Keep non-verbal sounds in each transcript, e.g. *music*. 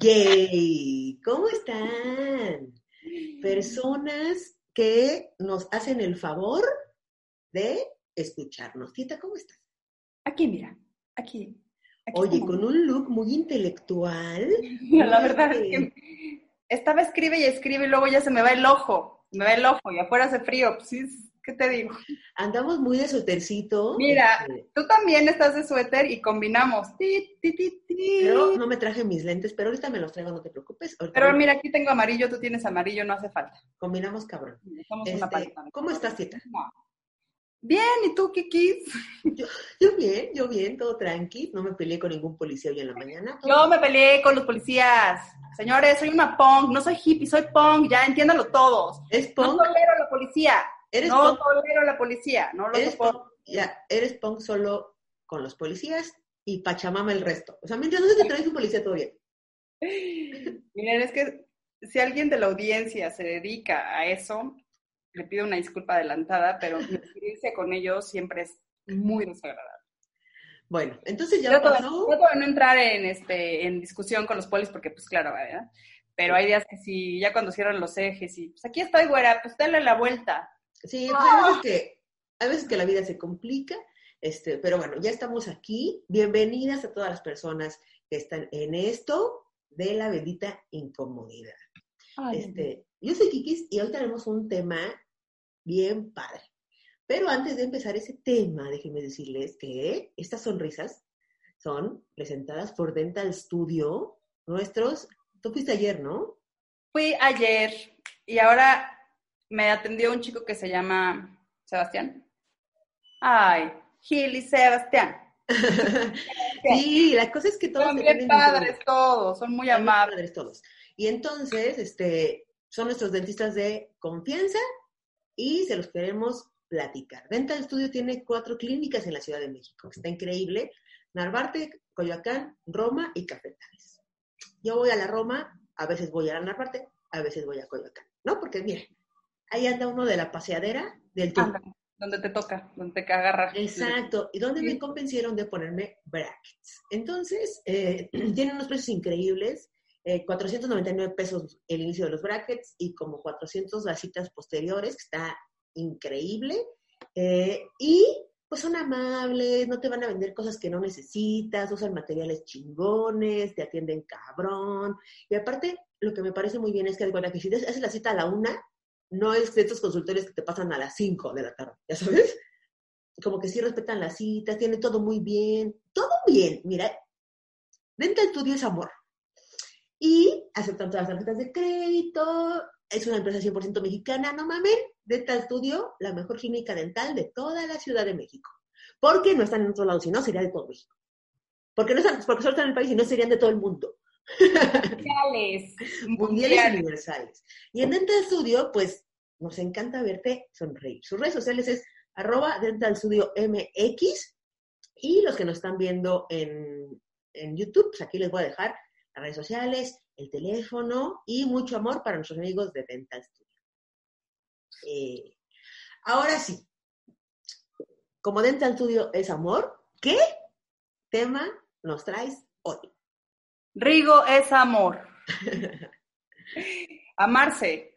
Yay, ¿cómo están? Personas que nos hacen el favor de escucharnos. Tita, ¿cómo estás? Aquí, mira, aquí. aquí Oye, estamos. con un look muy intelectual. *laughs* La verdad es que estaba escribe y escribe y luego ya se me va el ojo, me va el ojo y afuera hace frío, pues sí, ¿qué te digo? Andamos muy de sotercito. Mira, este, tú también estás de suéter y combinamos. Ti, ti, ti, ti. Pero no me traje mis lentes, pero ahorita me los traigo, no te preocupes. Ahorita Pero mira, aquí tengo amarillo, tú tienes amarillo, no hace falta. Combinamos cabrón. Somos Este, una. ¿Cómo estás, Tita? No. Bien, ¿y tú, Kikis? *laughs* Yo bien, yo bien, todo tranqui. No me peleé con ningún policía hoy en la mañana. todo Yo me peleé con los policías. Señores, soy una punk, no soy hippie, soy punk, ya entiéndalo todos. ¿Es No punk? tolero a la policía. ¿Eres No punk? tolero la policía, no lo Eres punk, ya, eres punk solo con los policías y Pachamama el resto. O sea, mientras no se te traes un policía, todo bien. *laughs* Miren, es que si alguien de la audiencia se dedica a eso, le pido una disculpa adelantada, pero *laughs* mi experiencia con ellos siempre es muy desagradable. Bueno, entonces ya Trato pasó. trato de no entrar en, este, en discusión con los polis porque, pues claro, ¿verdad? Pero hay días que sí, ya cuando cierran los ejes y, pues aquí estoy, güera, pues dale la vuelta. Sí, pues hay veces que, hay veces que la vida se complica, este, pero bueno, ya estamos aquí. Bienvenidas a todas las personas que están en esto de la bendita incomodidad. Este, yo soy Kikis y hoy tenemos un tema bien padre. Pero antes de empezar ese tema, déjenme decirles que estas sonrisas son presentadas por Dental Studio, nuestros, tú fuiste ayer, ¿no? Fui ayer y ahora me atendió un chico que se llama Sebastián. Ay, Gil y Sebastián. *laughs* sí, la cosa es que todos Son bien padres todos, son muy amables. padres todos. Y entonces, este, son nuestros dentistas de confianza y se los queremos platicar. Dental Studio tiene cuatro clínicas en la Ciudad de México. Está increíble. Narvarte, Coyoacán, Roma y Cafetales. Yo voy a la Roma, a veces voy a la Narvarte, a veces voy a Coyoacán. ¿No? Porque miren, ahí anda uno de la paseadera del tour. Ándale, donde te toca, donde te agarra. Exacto, y donde Sí. me convencieron de ponerme brackets. Entonces, eh, *clears throat* tienen unos precios increíbles, eh, 499 pesos el inicio de los brackets y como 400 las citas posteriores, que está increíble. Eh, y pues son amables, no te van a vender cosas que no necesitas, usan materiales chingones, te atienden cabrón. Y aparte, lo que me parece muy bien es que, cuenta que si haces la cita a la una, no es de estos consultorios que te pasan a las 5 de la tarde, ¿ya sabes? Como que sí respetan las citas, tiene todo muy bien, todo bien, mira, Dental Studio es amor. Y aceptan todas las tarjetas de crédito, es una empresa 100% mexicana, no mamen, Dental Studio, la mejor clínica dental de toda la Ciudad de México. Porque no están en otro lado, si no, sería de todo México. Porque, no están, porque solo están en el país y no serían de todo el mundo Mundiales. mundiales y universales. Y en Dental Studio, pues, nos encanta verte sonreír. Sus redes sociales es arroba Dental Studio MX y los que nos están viendo en, en YouTube, pues aquí les voy a dejar las redes sociales, el teléfono y mucho amor para nuestros amigos de Dental Studio. Eh, ahora sí, como Dental Studio es amor, ¿qué tema nos traes hoy? Rigo es amor. *laughs* Amarse.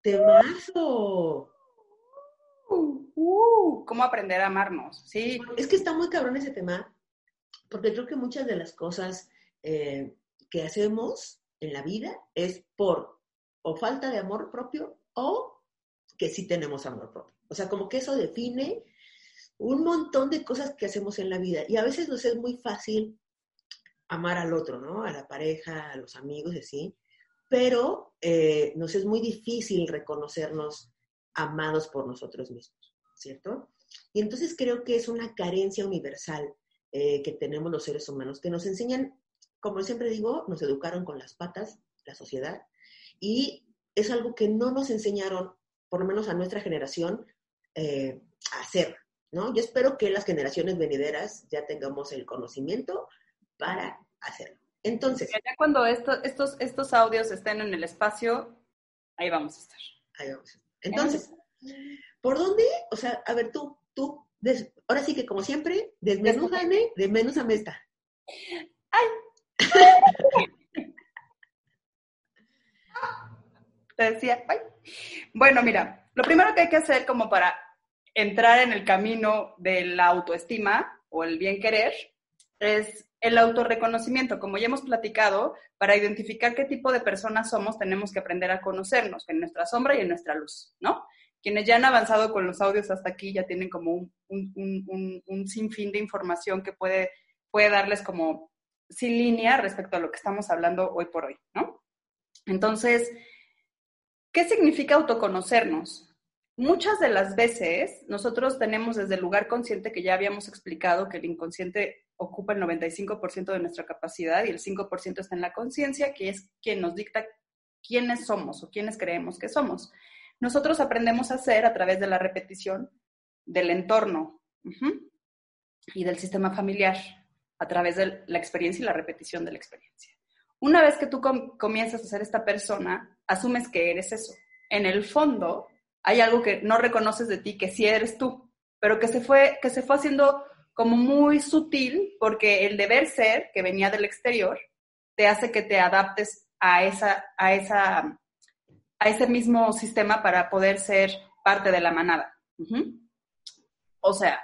Temazo. Uh, uh, ¿Cómo aprender a amarnos? Sí, Es que está muy cabrón ese tema, porque creo que muchas de las cosas eh, que hacemos en la vida es por o falta de amor propio o que sí tenemos amor propio. O sea, como que eso define un montón de cosas que hacemos en la vida. Y a veces nos es muy fácil amar al otro, ¿no? A la pareja, a los amigos, así. Pero eh, nos es muy difícil reconocernos amados por nosotros mismos, ¿cierto? Y entonces creo que es una carencia universal eh, que tenemos los seres humanos, que nos enseñan, como siempre digo, nos educaron con las patas, la sociedad, y es algo que no nos enseñaron, por lo menos a nuestra generación, eh, a hacer, ¿no? Yo espero que las generaciones venideras ya tengamos el conocimiento para hacerlo. Entonces. Ya cuando estos, estos audios estén en el espacio, ahí vamos a estar. Ahí vamos a estar. Entonces, ¿por dónde? O sea, a ver, tú, tú, ahora sí que como siempre, desmenúzame, desmenúzame esta. ¡Ay! *laughs* Te decía, ¡ay! Bueno, mira, lo primero que hay que hacer como para entrar en el camino de la autoestima o el bien querer es el autorreconocimiento. Como ya hemos platicado, para identificar qué tipo de personas somos, tenemos que aprender a conocernos en nuestra sombra y en nuestra luz, ¿no? Quienes ya han avanzado con los audios hasta aquí ya tienen como un, un, sinfín de información que puede, puede darles como sin línea respecto a lo que estamos hablando hoy por hoy, ¿no? Entonces, ¿qué significa autoconocernos? Muchas de las veces nosotros tenemos desde el lugar consciente que ya habíamos explicado que el inconsciente ocupa el 95% de nuestra capacidad y el 5% está en la conciencia, que es quien nos dicta quiénes somos o quiénes creemos que somos. Nosotros aprendemos a hacer a través de la repetición del entorno y del sistema familiar, a través de la experiencia y la repetición de la experiencia. Una vez que tú comienzas a ser esta persona, asumes que eres eso. En el fondo, hay algo que no reconoces de ti, que sí eres tú, pero que se fue, que se fue haciendo como muy sutil porque el deber ser que venía del exterior te hace que te adaptes a, esa, a, esa, a ese mismo sistema para poder ser parte de la manada. O sea,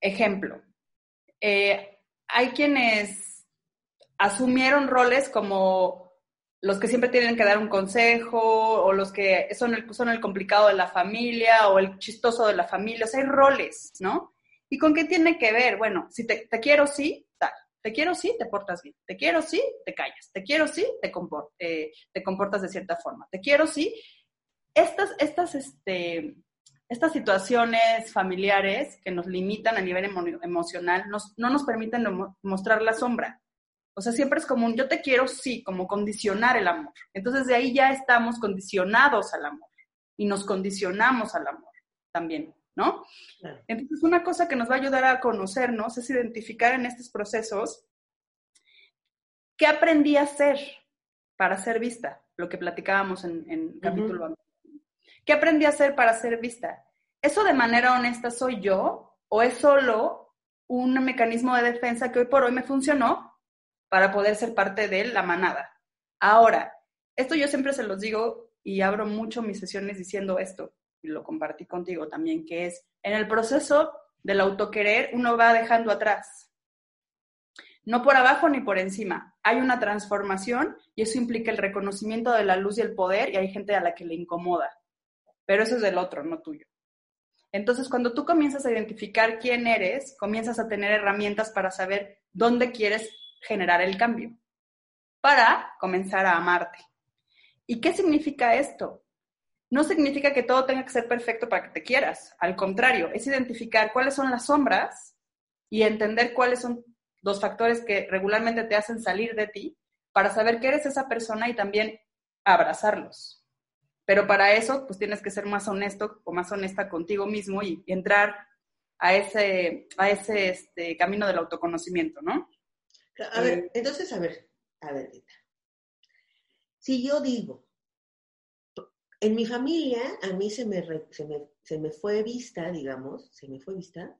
ejemplo, eh, hay quienes asumieron roles como los que siempre tienen que dar un consejo o los que son el, son el complicado de la familia o el chistoso de la familia, o sea, hay roles, ¿no? ¿Y con qué tiene que ver? Bueno, si te, quiero, sí, tal. Te quiero, sí, te portas bien. Te quiero, sí, te callas. Te quiero, sí, te, eh, comportas de cierta forma. Te quiero, sí. Estas, estas, este, estas situaciones familiares que nos limitan a nivel emocional no nos permiten mostrar la sombra. O sea, siempre es como un yo te quiero, sí, como condicionar el amor. Entonces de ahí ya estamos condicionados al amor y nos condicionamos al amor también, ¿no? Entonces una cosa que nos va a ayudar a conocernos es identificar en estos procesos qué aprendí a hacer para ser vista, lo que platicábamos en, en capítulo ¿Qué aprendí a hacer para ser vista? ¿Eso de manera honesta soy yo o es solo un mecanismo de defensa que hoy por hoy me funcionó para poder ser parte de la manada. Ahora, esto yo siempre se los digo y abro mucho mis sesiones diciendo esto, y lo compartí contigo también, que es, en el proceso del autoquerer uno va dejando atrás. No por abajo ni por encima. Hay una transformación y eso implica el reconocimiento de la luz y el poder y hay gente a la que le incomoda. Pero eso es del otro, no tuyo. Entonces, cuando tú comienzas a identificar quién eres, comienzas a tener herramientas para saber dónde quieres generar el cambio para comenzar a amarte. ¿Y qué significa esto? No significa que todo tenga que ser perfecto para que te quieras. Al contrario, es identificar cuáles son las sombras y entender cuáles son los factores que regularmente te hacen salir de ti para saber que eres esa persona y también abrazarlos. Pero para eso, pues tienes que ser más honesto o más honesta contigo mismo y, entrar a ese, a ese este, camino del autoconocimiento, ¿no? A ver, entonces, a ver, a ver, Si yo digo, en mi familia, a mí se me, se me, fue vista, digamos, se me fue vista.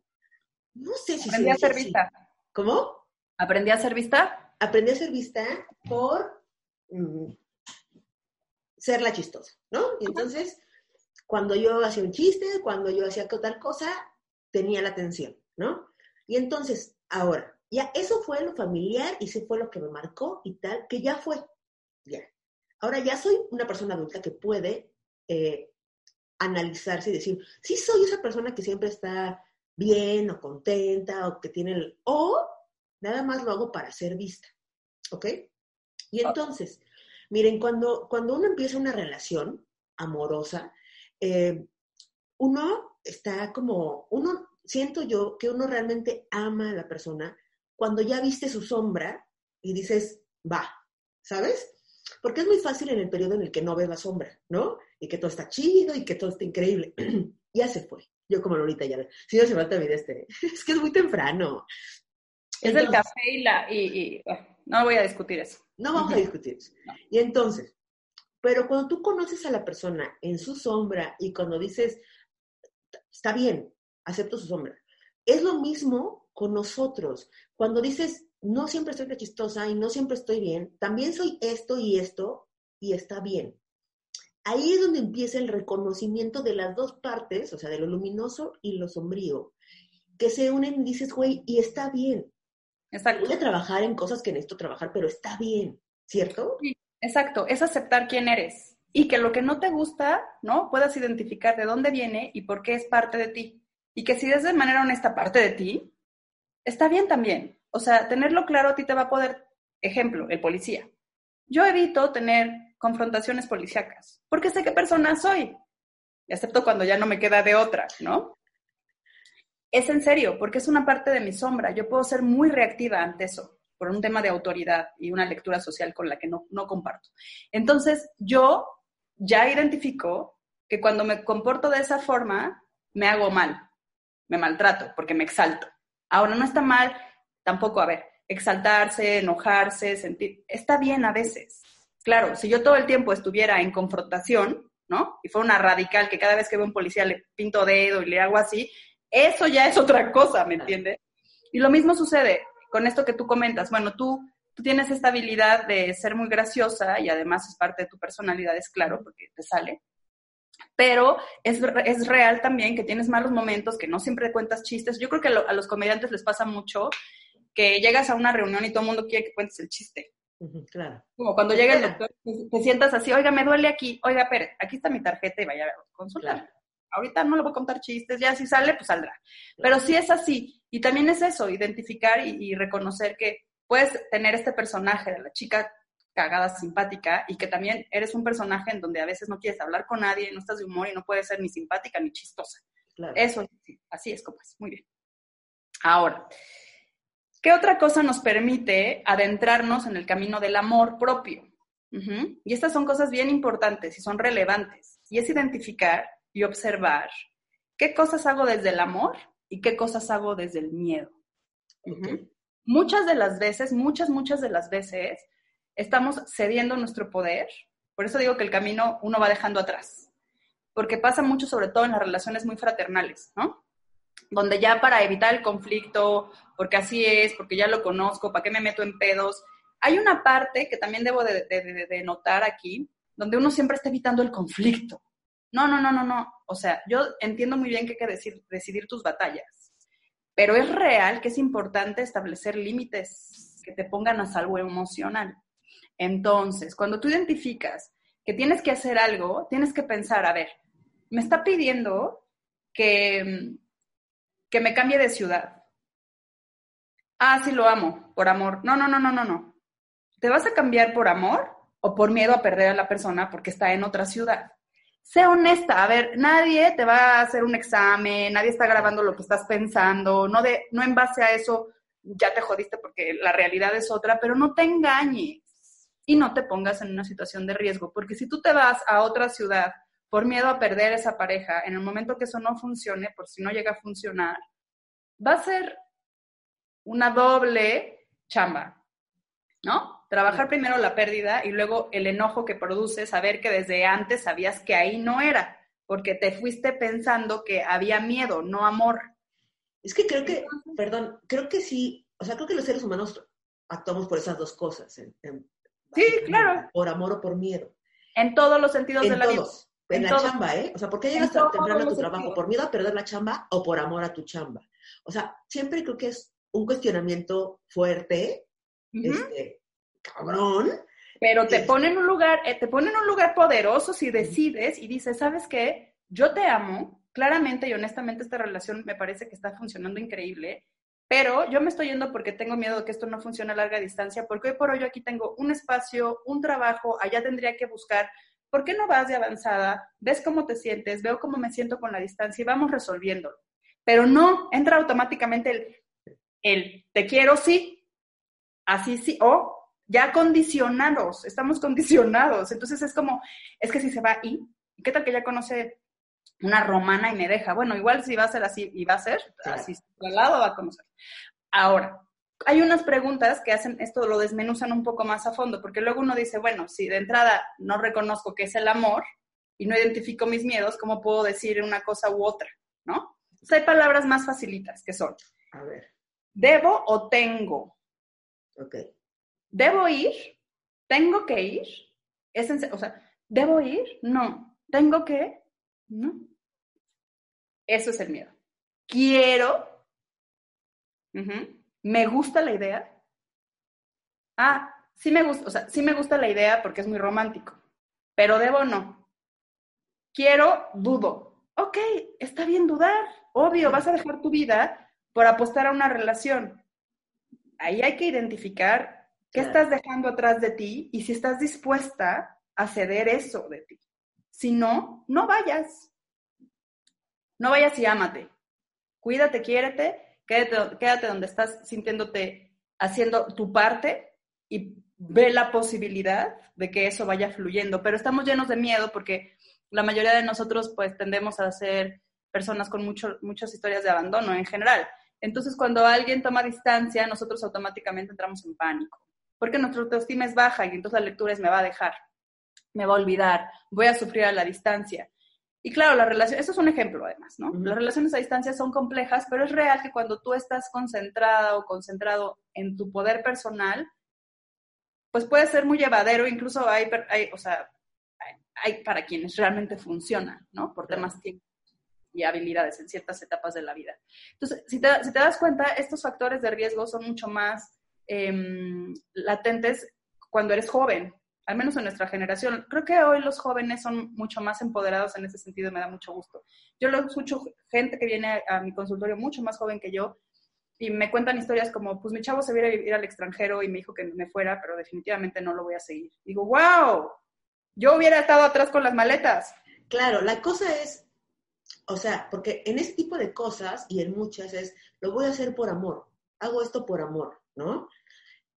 No sé si Aprendí a ser vista. ¿Cómo? ¿Aprendí a ser vista? Aprendí a ser vista por mm, ser la chistosa, ¿no? Y entonces, cuando yo hacía un chiste, cuando yo hacía tal cosa, tenía la atención, ¿no? Y entonces, ahora, ya, eso fue lo familiar y eso fue lo que me marcó y tal, que ya fue. Ya. Ahora ya soy una persona adulta que puede eh, analizarse y decir, sí soy esa persona que siempre está bien o contenta o que tiene el... O nada más lo hago para ser vista. ¿Ok? Y ah. entonces, miren, cuando, cuando uno empieza una relación amorosa, eh, uno está como, uno, siento yo que uno realmente ama a la persona cuando ya viste su sombra y dices, va, ¿sabes? Porque es muy fácil en el periodo en el que no ves la sombra, ¿no? Y que todo está chido y que todo está increíble. *clears throat* ya se fue. Yo como Lolita ya, si no se falta vida este, *laughs* es que es muy temprano. Es el café y la, y, ah, no voy a discutir eso. No vamos a discutir eso. Y entonces, pero cuando tú conoces a la persona en su sombra y cuando dices, está bien, acepto su sombra, es lo mismo con nosotros. Cuando dices, no siempre estoy chistosa y no siempre estoy bien, también soy esto y esto y está bien. ahí es donde empieza el reconocimiento de las dos partes, o sea, de lo luminoso y lo sombrío, que se unen y dices, güey, y está bien. Exacto. Voy a trabajar en cosas que necesito trabajar, pero está bien, ¿cierto? Sí, exacto, es aceptar quién eres y que lo que no te gusta, ¿no? Puedas identificar de dónde viene y por qué es parte de ti. Y que si es de manera honesta parte de ti, está bien también. O sea, tenerlo claro a ti te va a poder, ejemplo, el policía. Yo evito tener confrontaciones policíacas porque sé qué persona soy, excepto cuando ya no me queda de otra, ¿no? Es en serio, porque es una parte de mi sombra. Yo puedo ser muy reactiva ante eso, por un tema de autoridad y una lectura social con la que no, no comparto. Entonces, yo ya identifico que cuando me comporto de esa forma, me hago mal, me maltrato, porque me exalto. Ahora, no está mal tampoco, a ver, exaltarse, enojarse, sentir, está bien a veces. Claro, si yo todo el tiempo estuviera en confrontación, ¿no? Y fuera una radical que cada vez que veo un policía le pinto dedo y le hago así, eso ya es otra cosa, ¿me entiendes? Y lo mismo sucede con esto que tú comentas. Bueno, tú, tú tienes esta habilidad de ser muy graciosa y además es parte de tu personalidad, es claro, porque te sale. Pero es, es real también que tienes malos momentos, que no siempre cuentas chistes. Yo creo que a los comediantes les pasa mucho que llegas a una reunión y todo el mundo quiere que cuentes el chiste. claro. Como cuando llega el doctor, te sientas así, oiga, me duele aquí, oiga, Pérez, aquí está mi tarjeta y vaya a consultar. Ahorita no le voy a contar chistes, ya si sale, pues saldrá. Pero sí es así. Y también es eso, identificar y, y reconocer que puedes tener este personaje de la chica cagada, simpática, y que también eres un personaje en donde a veces no quieres hablar con nadie, no estás de humor y no puedes ser ni simpática ni chistosa. Claro. Eso, así es como es. Muy bien. Ahora, ¿Qué otra cosa nos permite adentrarnos en el camino del amor propio? Y estas son cosas bien importantes y son relevantes. Y es identificar y observar qué cosas hago desde el amor y qué cosas hago desde el miedo. Muchas de las veces, muchas, muchas de las veces, estamos cediendo nuestro poder. Por eso digo que el camino uno va dejando atrás. Porque pasa mucho, sobre todo en las relaciones muy fraternales, ¿no? Donde ya para evitar el conflicto, porque así es, porque ya lo conozco, ¿para qué me meto en pedos? Hay una parte que también debo de, de, de, notar aquí, donde uno siempre está evitando el conflicto. No, no, no, no, no. O sea, yo entiendo muy bien que hay que decir, decidir tus batallas, pero es real que es importante establecer límites que te pongan a salvo emocional. Entonces, cuando tú identificas que tienes que hacer algo, tienes que pensar, a ver, me está pidiendo que que me cambie de ciudad. Ah, sí lo amo, por amor. No, no, no, no, no, no. ¿Te vas a cambiar por amor o por miedo a perder a la persona porque está en otra ciudad? Sé honesta, a ver, nadie te va a hacer un examen, nadie está grabando lo que estás pensando, no, de, no en base a eso ya te jodiste porque la realidad es otra, pero no te engañes y no te pongas en una situación de riesgo, porque si tú te vas a otra ciudad por miedo a perder esa pareja, en el momento que eso no funcione, por si no llega a funcionar, va a ser una doble chamba, ¿no? Trabajar primero la pérdida y luego el enojo que produce saber que desde antes sabías que ahí no era, porque te fuiste pensando que había miedo, no amor. Es que creo que, perdón, creo que sí, o sea, creo que los seres humanos actuamos por esas dos cosas. En, en, sí, claro. Por amor o por miedo. En todos los sentidos en de la todos. vida. En, la chamba, ¿eh? O sea, ¿por qué llegas tan temprano a tu trabajo? ¿Por miedo a perder la chamba o por amor a tu chamba? O sea, siempre creo que es un cuestionamiento fuerte, uh -huh. este, cabrón. Pero te pone en un lugar, eh, te pone en un lugar poderoso si decides y dices, ¿sabes qué? Yo te amo, claramente y honestamente esta relación me parece que está funcionando increíble, pero yo me estoy yendo porque tengo miedo de que esto no funcione a larga distancia, porque hoy por hoy yo aquí tengo un espacio, un trabajo, allá tendría que buscar ¿por qué no vas de avanzada? ¿Ves cómo te sientes? Veo cómo me siento con la distancia y vamos resolviéndolo. Pero no entra automáticamente el, el te quiero sí, así sí, o ya condicionados, estamos condicionados. Entonces es como, es que si se va y, ¿qué tal que ya conoce una romana y me deja? Bueno, igual si va a ser así y va a ser, así al lado va a conocer. Ahora, hay unas preguntas que hacen esto, lo desmenuzan un poco más a fondo, porque luego uno dice, bueno, si de entrada no reconozco qué es el amor y no identifico mis miedos, ¿cómo puedo decir una cosa u otra? ¿No? Entonces hay palabras más facilitas que son. A ver. ¿Debo o tengo? Ok. ¿Debo ir? ¿Tengo que ir? Es en, o sea, ¿Debo ir? No. ¿Tengo que? No. Eso es el miedo. Quiero. ¿Me gusta la idea? Ah, sí me gusta, o sea, sí me gusta la idea porque es muy romántico, pero debo no. Quiero, dudo. Ok, está bien dudar. Obvio, vas a dejar tu vida por apostar a una relación. Ahí hay que identificar qué estás dejando atrás de ti y si estás dispuesta a ceder eso de ti. Si no, no vayas. No vayas y ámate. Cuídate, quiérete, quédate, quédate donde estás sintiéndote haciendo tu parte y ve la posibilidad de que eso vaya fluyendo. Pero estamos llenos de miedo porque la mayoría de nosotros pues tendemos a ser personas con mucho, muchas historias de abandono en general. Entonces, cuando alguien toma distancia, nosotros automáticamente entramos en pánico, porque nuestra autoestima es baja y entonces la lectura es me va a dejar, me va a olvidar, voy a sufrir a la distancia. Y claro, la relación, eso es un ejemplo además, ¿no? Las relaciones a distancia son complejas, pero es real que cuando tú estás concentrada o concentrado en tu poder personal, pues puede ser muy llevadero, incluso hay, hay o sea, hay, para quienes realmente funcionan, ¿no? Por temas tiempo y habilidades en ciertas etapas de la vida. Entonces, si te, si te das cuenta, estos factores de riesgo son mucho más em, latentes cuando eres joven, al menos en nuestra generación. Creo que hoy los jóvenes son mucho más empoderados en ese sentido, me da mucho gusto. Yo lo escucho gente que viene a, mi consultorio mucho más joven que yo y me cuentan historias como, pues mi chavo se viene a vivir al extranjero y me dijo que me fuera, pero definitivamente no lo voy a seguir. Digo, wow, yo hubiera estado atrás con las maletas. Claro, la cosa es, o sea, porque en ese tipo de cosas y en muchas es, lo voy a hacer por amor, hago esto por amor, ¿no?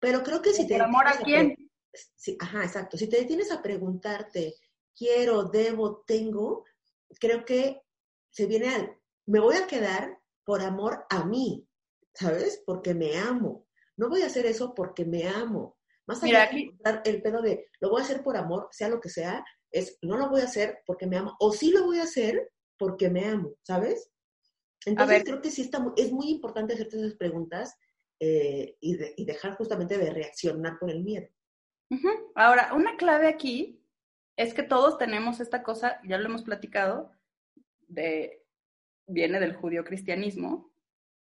Pero creo que si te... ¿Por amor a quién? Sí, ajá, exacto. Si te detienes a preguntarte, quiero, debo, tengo, creo que se viene al, me voy a quedar por amor a mí, ¿sabes? Porque me amo. No voy a hacer eso porque me amo. Más allá de el pedo de, lo voy a hacer por amor, sea lo que sea, es, no lo voy a hacer porque me amo, o sí lo voy a hacer porque me amo, ¿sabes? Entonces creo que sí está, es muy importante hacerte esas preguntas eh, y, y dejar justamente de reaccionar por el miedo. Ahora, una clave aquí es que todos tenemos esta cosa, ya lo hemos platicado, de, viene del judío cristianismo,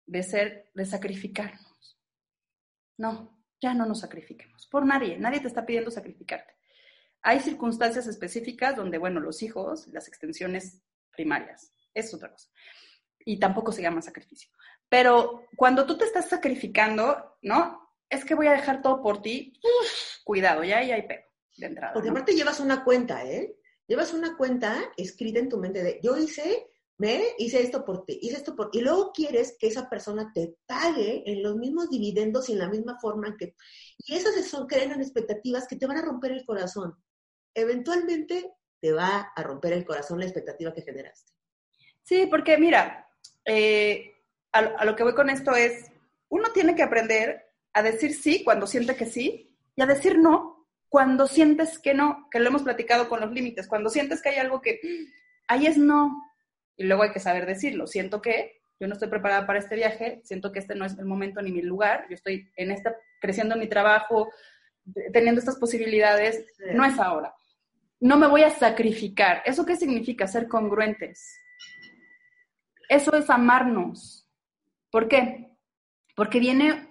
de ser, de sacrificarnos. No, ya no nos sacrifiquemos, por nadie, nadie te está pidiendo sacrificarte. Hay circunstancias específicas donde, bueno, los hijos, las extensiones primarias, es otra cosa. Y tampoco se llama sacrificio. Pero cuando tú te estás sacrificando, ¿no? es que voy a dejar todo por ti, cuidado, ya ahí hay pedo de entrada. Porque aparte llevas una cuenta, ¿eh? Llevas una cuenta escrita en tu mente de, yo hice, me hice esto por ti, hice esto por ti. Y luego quieres que esa persona te pague en los mismos dividendos y en la misma forma que... Y esas son, crean expectativas que te van a romper el corazón. Eventualmente te va a romper el corazón la expectativa que generaste. Sí, porque mira, eh, a lo que voy con esto es, uno tiene que aprender a decir sí cuando siente que sí y a decir no cuando sientes que no, que lo hemos platicado con los límites, cuando sientes que hay algo que ahí es no y luego hay que saber decirlo. Siento que yo no estoy preparada para este viaje, siento que este no es el momento ni mi lugar, yo estoy en esta creciendo en mi trabajo, teniendo estas posibilidades, no es ahora. No me voy a sacrificar. ¿Eso qué significa? Ser congruentes. Eso es amarnos. ¿Por qué? Porque viene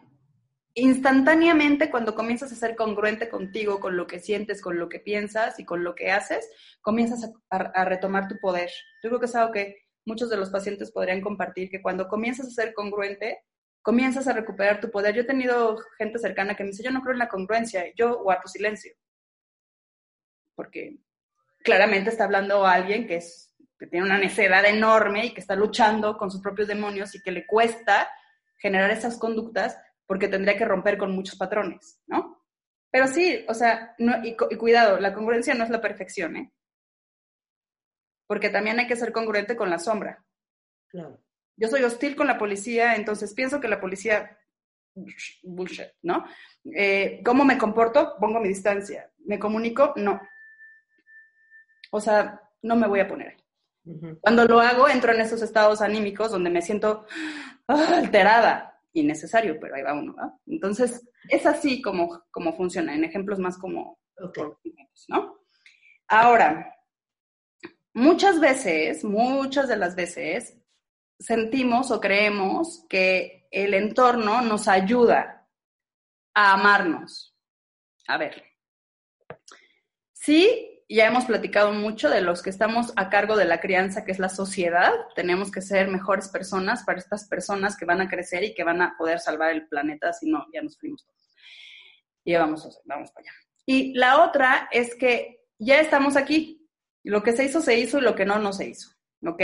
instantáneamente cuando comienzas a ser congruente contigo, con lo que sientes, con lo que piensas y con lo que haces, comienzas a, retomar tu poder. Yo creo que es algo que muchos de los pacientes podrían compartir, que cuando comienzas a ser congruente, comienzas a recuperar tu poder. Yo he tenido gente cercana que me dice, yo no creo en la congruencia, yo guardo silencio. Porque claramente está hablando alguien que, que tiene una necedad enorme y que está luchando con sus propios demonios y que le cuesta generar esas conductas porque tendría que romper con muchos patrones, ¿no? Pero sí, o sea, y, cuidado, la congruencia no es la perfección, ¿eh? Porque también hay que ser congruente con la sombra. Claro. Yo soy hostil con la policía, entonces pienso que la policía, bullshit, ¿no? Eh, ¿Cómo me comporto? Pongo mi distancia. ¿Me comunico? No. O sea, no me voy a poner. Cuando lo hago, entro en esos estados anímicos donde me siento ah, alterada, innecesario, pero ahí va uno, Entonces, es así como, como funciona, en ejemplos más como, ¿no? Ahora, muchas veces, muchas de las veces, sentimos o creemos que el entorno nos ayuda a amarnos. A ver, sí, ya hemos platicado mucho de los que estamos a cargo de la crianza, que es la sociedad. Tenemos que ser mejores personas para estas personas que van a crecer y que van a poder salvar el planeta, si no, ya nos fuimos todos. Y ya vamos, vamos para allá. Y la otra es que ya estamos aquí. Lo que se hizo, se hizo y lo que no, no se hizo. ¿Ok?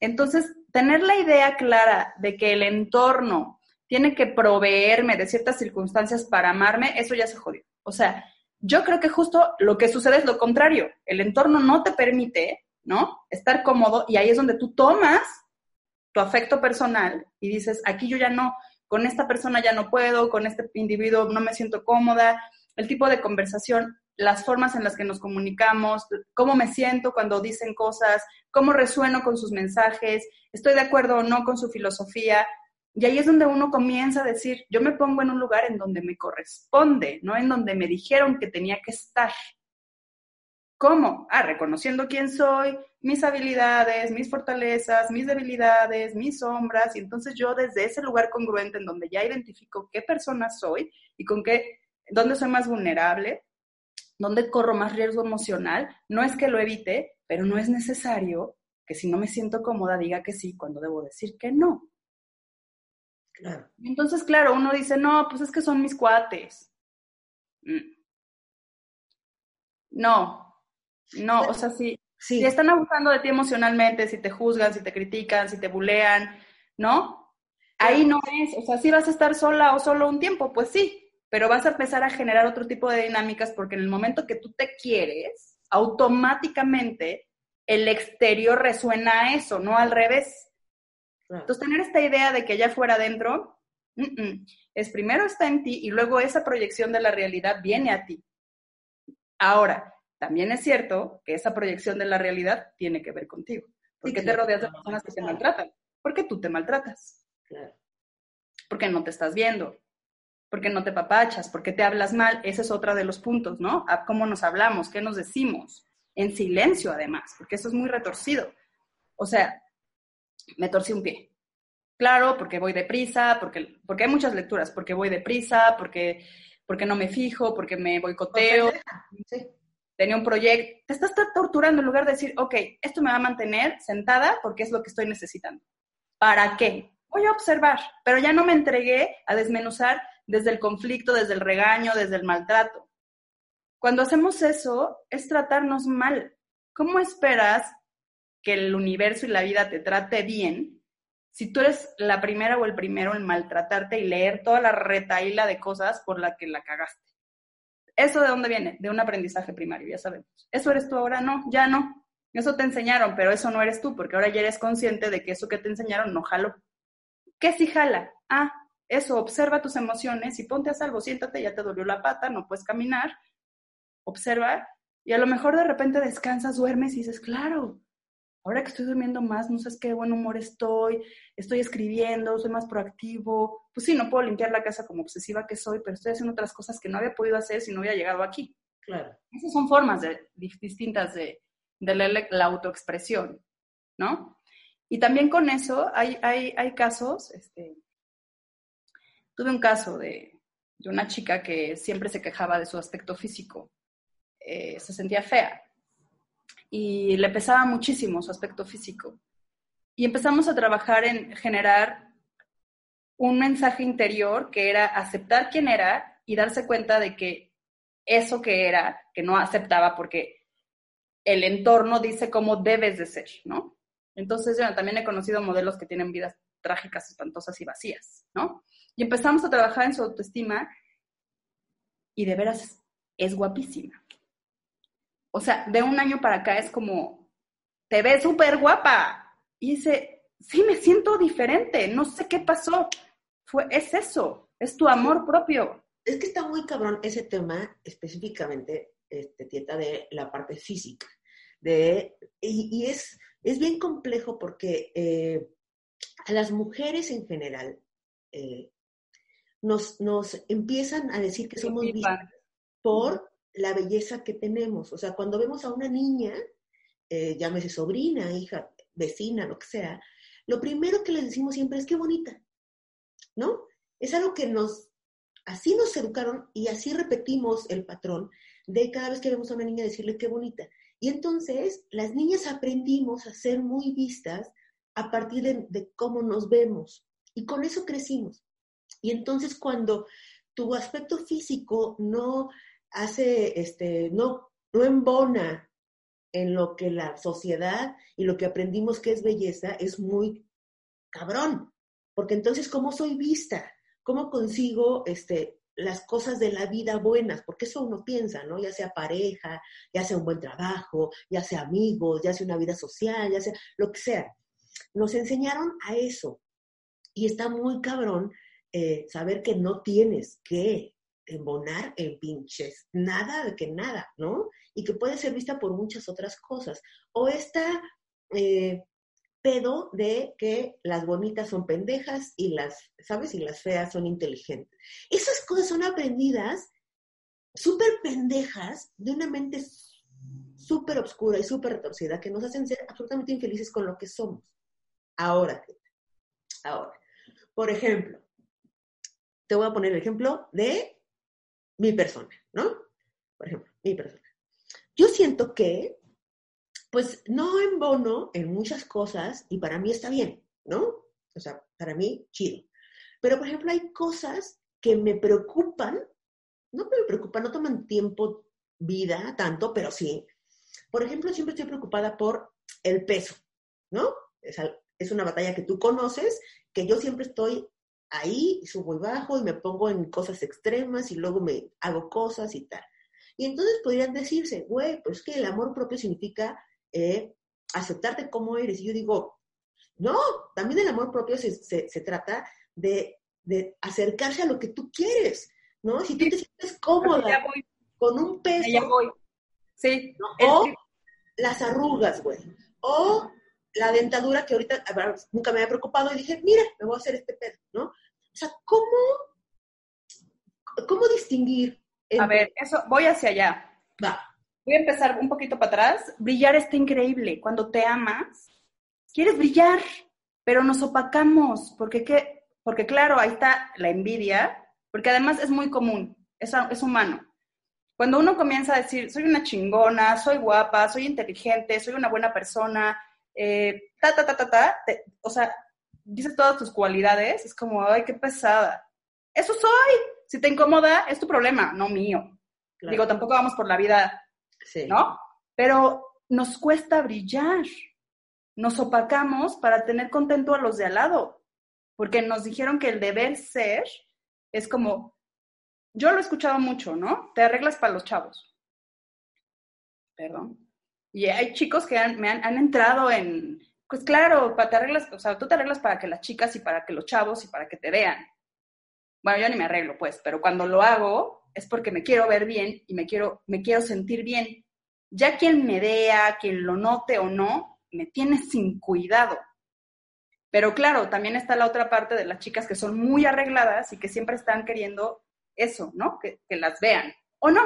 Entonces, tener la idea clara de que el entorno tiene que proveerme de ciertas circunstancias para amarme, eso ya se jodió. O sea, yo creo que justo lo que sucede es lo contrario. El entorno no te permite, ¿no? Estar cómodo y ahí es donde tú tomas tu afecto personal y dices, aquí yo ya no, con esta persona ya no puedo, con este individuo no me siento cómoda, el tipo de conversación, las formas en las que nos comunicamos, cómo me siento cuando dicen cosas, cómo resueno con sus mensajes, estoy de acuerdo o no con su filosofía. Y ahí es donde uno comienza a decir, yo me pongo en un lugar en donde me corresponde, no en donde me dijeron que tenía que estar. ¿Cómo? Ah, reconociendo quién soy, mis habilidades, mis fortalezas, mis debilidades, mis sombras, y entonces yo desde ese lugar congruente en donde ya identifico qué persona soy y con qué, dónde soy más vulnerable, dónde corro más riesgo emocional, no es que lo evite, pero no es necesario que si no me siento cómoda diga que sí cuando debo decir que no. Claro. Entonces, claro, uno dice, no, pues es que son mis cuates. Mm. No, no, o sea, si, si están abusando de ti emocionalmente, si te juzgan, si te critican, si te bulean, ¿no? Ahí no es, o sea, si vas a estar sola o solo un tiempo, pues sí, pero vas a empezar a generar otro tipo de dinámicas porque en el momento que tú te quieres, automáticamente el exterior resuena a eso, no al revés. Entonces, tener esta idea de que allá fuera adentro, es primero está en ti y luego esa proyección de la realidad viene a ti. Ahora, también es cierto que esa proyección de la realidad tiene que ver contigo. porque te rodeas de personas que te maltratan? Porque tú te maltratas. Porque no te estás viendo. Porque no te papachas. Porque te hablas mal. Ese es otro de los puntos, ¿no? A cómo nos hablamos, qué nos decimos. En silencio, además, porque eso es muy retorcido. O sea, me torcí un pie. Claro, porque voy deprisa, porque, porque hay muchas lecturas, porque voy deprisa, porque, porque no me fijo, porque me boicoteo. Sí tenía un proyecto, te estás torturando en lugar de decir, ok, esto me va a mantener sentada porque es lo que estoy necesitando. ¿Para qué? Voy a observar, pero ya no me entregué a desmenuzar desde el conflicto, desde el regaño, desde el maltrato. Cuando hacemos eso, es tratarnos mal. ¿Cómo esperas que el universo y la vida te trate bien si tú eres la primera o el primero en maltratarte y leer toda la retaíla de cosas por la que la cagaste? ¿Eso de dónde viene? De un aprendizaje primario, ya sabemos. ¿Eso eres tú ahora? No, ya no. Eso te enseñaron, pero eso no eres tú, porque ahora ya eres consciente de que eso que te enseñaron no jaló. ¿Qué si jala? Ah, eso, observa tus emociones y ponte a salvo, siéntate, ya te dolió la pata, no puedes caminar, observa, y a lo mejor de repente descansas, duermes y dices, claro, ahora que estoy durmiendo más, no sé qué buen humor estoy, estoy escribiendo, soy más proactivo. Pues sí, no puedo limpiar la casa como obsesiva que soy, pero estoy haciendo otras cosas que no había podido hacer si no hubiera llegado aquí. Claro. Esas son formas distintas de, la, autoexpresión, ¿no? Y también con eso hay, hay, hay casos, este, tuve un caso de, de, una chica que siempre se quejaba de su aspecto físico, eh, se sentía fea y le pesaba muchísimo su aspecto físico. Y empezamos a trabajar en generar un mensaje interior que era aceptar quién era y darse cuenta de que eso que era, que no aceptaba porque el entorno dice cómo debes de ser, ¿no? Entonces, yo también he conocido modelos que tienen vidas trágicas, espantosas y vacías, ¿no? Y empezamos a trabajar en su autoestima y de veras es guapísima. O sea, de un año para acá es como, te ves súper guapa. Y dice, sí, me siento diferente, no sé qué pasó. Fue, es eso, es tu amor propio. Es que está muy cabrón ese tema específicamente, este, Tieta, de la parte física. De, y, es, es bien complejo porque eh, a las mujeres en general eh, nos, nos empiezan a decir que somos vistas por la belleza que tenemos. O sea, cuando vemos a una niña, eh, llámese sobrina, hija, vecina, lo que sea, lo primero que le decimos siempre es qué bonita, ¿no? Es algo que nos, así nos educaron y así repetimos el patrón de cada vez que vemos a una niña decirle qué bonita. Y entonces las niñas aprendimos a ser muy vistas a partir de, cómo nos vemos. Y con eso crecimos. Y entonces cuando tu aspecto físico no hace, este, no, no embona en lo que la sociedad y lo que aprendimos que es belleza, es muy cabrón. Porque entonces, ¿cómo soy vista? ¿Cómo consigo este, las cosas de la vida buenas? Porque eso uno piensa, ¿no? Ya sea pareja, ya sea un buen trabajo, ya sea amigos, ya sea una vida social, ya sea lo que sea. Nos enseñaron a eso. Y está muy cabrón eh, saber que no tienes que embonar en pinches, nada de que nada, ¿no? Y que puede ser vista por muchas otras cosas. O esta eh, pedo de que las bonitas son pendejas y las, ¿sabes? Y las feas son inteligentes. Esas cosas son aprendidas súper pendejas de una mente súper oscura y súper retorcida que nos hacen ser absolutamente infelices con lo que somos. Ahora, ahora, por ejemplo, te voy a poner el ejemplo de mi persona, ¿no? Por ejemplo, mi persona. Yo siento que, pues, no embono en muchas cosas y para mí está bien, ¿no? O sea, para mí, chido. Pero, por ejemplo, hay cosas que me preocupan, no me preocupan, no toman tiempo, vida, tanto, pero sí. Por ejemplo, siempre estoy preocupada por el peso, ¿no? Es, es una batalla que tú conoces, que yo siempre estoy ahí subo y bajo y me pongo en cosas extremas y luego me hago cosas y tal. Y entonces podrían decirse, güey, pues que el amor propio significa eh, aceptarte como eres. Y yo digo, no, también el amor propio se, se, trata de, de, acercarse a lo que tú quieres, ¿no? Si tú te sientes cómoda con un peso. Ya voy. Sí. O las arrugas, güey. O la dentadura que ahorita nunca me había preocupado y dije, mira, me voy a hacer este pedo, ¿no? O sea, ¿cómo, cómo distinguir? A ver, eso, voy hacia allá. Va. Voy a empezar un poquito para atrás. Brillar está increíble. Cuando te amas, quieres brillar, pero nos opacamos, porque, ¿qué? porque claro, ahí está la envidia, porque además es muy común, es, es humano. Cuando uno comienza a decir, soy una chingona, soy guapa, soy inteligente, soy una buena persona, eh, ta, ta, ta, ta, ta, o sea, dices todas tus cualidades, es como, ay, qué pesada. Eso soy. Si te incomoda, es tu problema, no mío. Digo, tampoco vamos por la vida, ¿no? Pero nos cuesta brillar. Nos opacamos para tener contento a los de al lado. Porque nos dijeron que el deber ser es como, yo lo he escuchado mucho, ¿no? Te arreglas para los chavos. Perdón. Y hay chicos que han, me han, entrado en, pues claro, para te arreglas, o sea, tú te arreglas para que las chicas y para que los chavos y para que te vean. Bueno, yo ni me arreglo, pues, pero cuando lo hago es porque me quiero ver bien y me quiero, me quiero sentir bien. Ya quien me vea, quien lo note o no, me tiene sin cuidado. Pero claro, también está la otra parte de las chicas que son muy arregladas y que siempre están queriendo eso, ¿no? Que, que las vean. O no,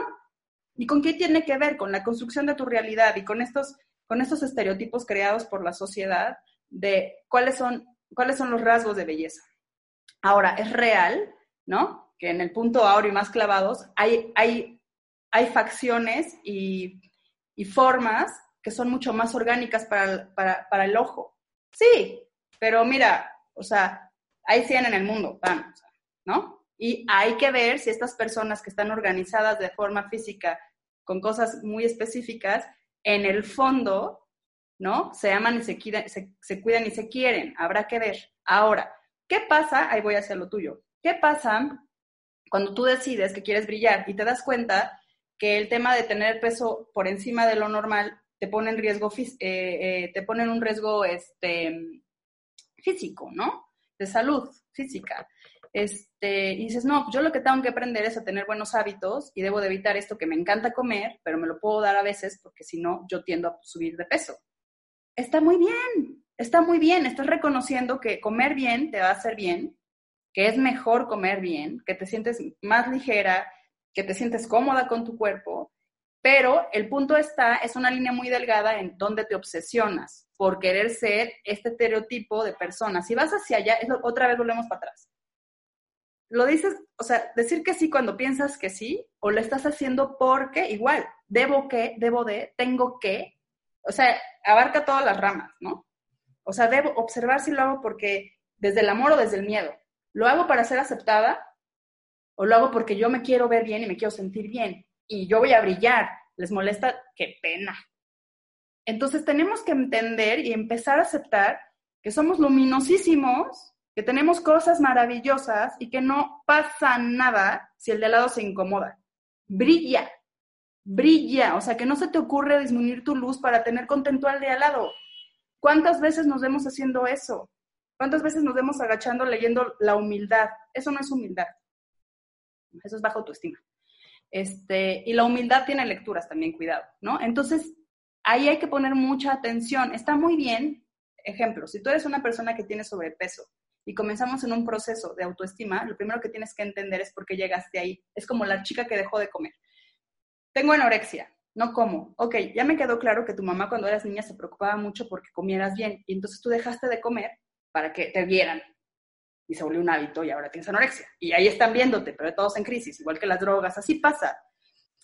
¿Y con qué tiene que ver? Con la construcción de tu realidad y con estos, con estos estereotipos creados por la sociedad de cuáles son, cuáles son los rasgos de belleza. Ahora, es real, ¿no? Que en el punto áureo y más clavados hay, hay, hay facciones y, y formas que son mucho más orgánicas para, para, para, el ojo. Sí, pero mira, o sea, hay 100 en el mundo, vamos, ¿no? Y hay que ver si estas personas que están organizadas de forma física con cosas muy específicas, en el fondo, ¿no? Se aman y se, cuidan, se, cuidan y se quieren. Habrá que ver. Ahora, ¿qué pasa? Ahí voy a hacer lo tuyo. ¿Qué pasa cuando tú decides que quieres brillar y te das cuenta que el tema de tener peso por encima de lo normal te pone en riesgo, eh, eh, te pone en un riesgo este, físico, ¿no? De salud física. Este, y dices, no, yo lo que tengo que aprender es a tener buenos hábitos y debo de evitar esto que me encanta comer, pero me lo puedo dar a veces porque si no, yo tiendo a subir de peso. Está muy bien, está muy bien, estás reconociendo que comer bien te va a hacer bien, que es mejor comer bien, que te sientes más ligera, que te sientes cómoda con tu cuerpo Pero el punto está, es una línea muy delgada en donde te obsesionas por querer ser este estereotipo de persona. Si vas hacia allá, es otra vez volvemos para atrás. Lo dices, o sea, decir que sí cuando piensas que sí, o lo estás haciendo porque igual, debo que, debo de, tengo que, o sea, abarca todas las ramas, ¿no? O sea, debo observar si lo hago porque desde el amor o desde el miedo. ¿Lo hago para ser aceptada? ¿O lo hago porque yo me quiero ver bien y me quiero sentir bien? Y yo voy a brillar. ¿Les molesta? ¡Qué pena! Entonces tenemos que entender y empezar a aceptar que somos luminosísimos, que tenemos cosas maravillosas y que no pasa nada si el de al lado se incomoda. Brilla, brilla, o sea, que no se te ocurre disminuir tu luz para tener contento al de al lado. ¿Cuántas veces nos vemos haciendo eso? ¿Cuántas veces nos vemos agachando leyendo la humildad? Eso no es humildad. Eso es bajo autoestima. Este, y la humildad tiene lecturas también, cuidado, ¿no? Entonces, ahí hay que poner mucha atención. Está muy bien, ejemplo, si tú eres una persona que tiene sobrepeso y comenzamos en un proceso de autoestima, lo primero que tienes que entender es por qué llegaste ahí. Es como la chica que dejó de comer. Tengo anorexia, no como. Ok, ya me quedó claro que tu mamá cuando eras niña se preocupaba mucho porque comieras bien y entonces tú dejaste de comer para que te vieran. Y se volvió un hábito y ahora tienes anorexia. Y ahí están viéndote, pero todos en crisis, igual que las drogas, así pasa.